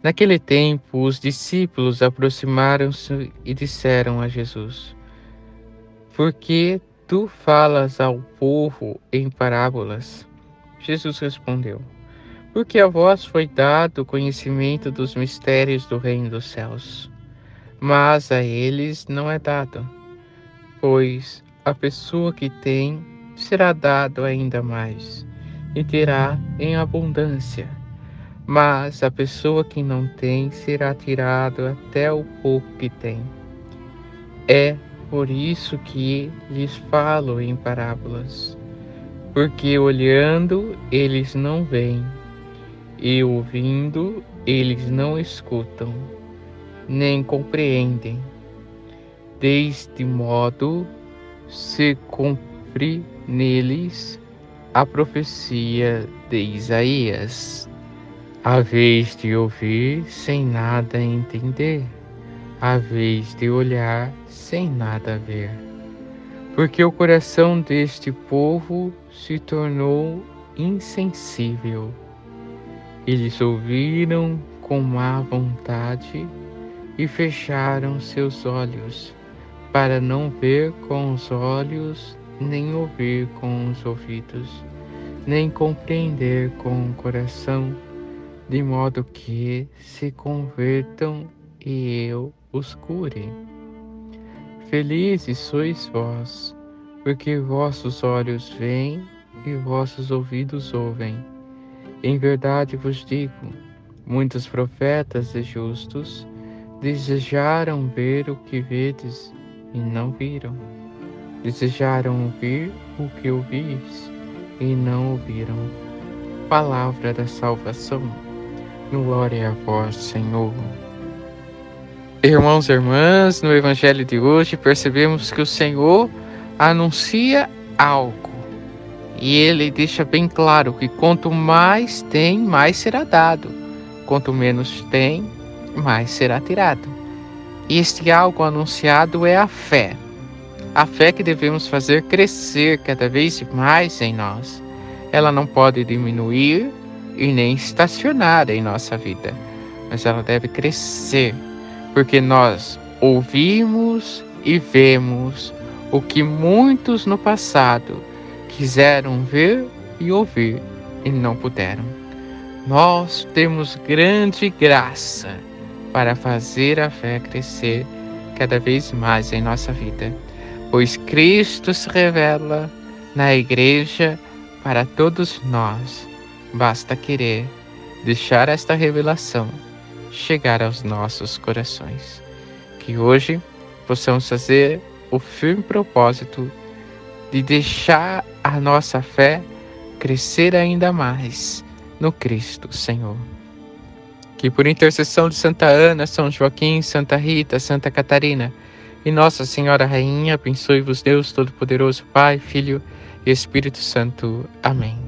Naquele tempo, os discípulos aproximaram-se e disseram a Jesus: Por que tu falas ao povo em parábolas? Jesus respondeu: Porque a vós foi dado o conhecimento dos mistérios do reino dos céus, mas a eles não é dado, pois a pessoa que tem será dado ainda mais e terá em abundância mas a pessoa que não tem será tirado até o pouco que tem. É por isso que lhes falo em parábolas, porque olhando eles não veem, e ouvindo eles não escutam, nem compreendem. Deste modo se cumpre neles a profecia de Isaías. A vez de ouvir sem nada entender, a vez de olhar sem nada ver. Porque o coração deste povo se tornou insensível. Eles ouviram com má vontade e fecharam seus olhos, para não ver com os olhos, nem ouvir com os ouvidos, nem compreender com o coração de modo que se convertam e eu os cure. Felizes sois vós, porque vossos olhos veem e vossos ouvidos ouvem. Em verdade vos digo, muitos profetas e justos desejaram ver o que vedes e não viram. Desejaram ouvir o que ouvis e não ouviram. Palavra da salvação. Glória a vós, Senhor. Irmãos e irmãs, no Evangelho de hoje percebemos que o Senhor anuncia algo e ele deixa bem claro que quanto mais tem, mais será dado, quanto menos tem, mais será tirado. E este algo anunciado é a fé, a fé que devemos fazer crescer cada vez mais em nós. Ela não pode diminuir e nem estacionar em nossa vida, mas ela deve crescer, porque nós ouvimos e vemos o que muitos no passado quiseram ver e ouvir e não puderam. Nós temos grande graça para fazer a fé crescer cada vez mais em nossa vida, pois Cristo se revela na igreja para todos nós Basta querer deixar esta revelação chegar aos nossos corações. Que hoje possamos fazer o firme propósito de deixar a nossa fé crescer ainda mais no Cristo Senhor. Que por intercessão de Santa Ana, São Joaquim, Santa Rita, Santa Catarina e Nossa Senhora Rainha, abençoe-vos Deus Todo-Poderoso, Pai, Filho e Espírito Santo. Amém.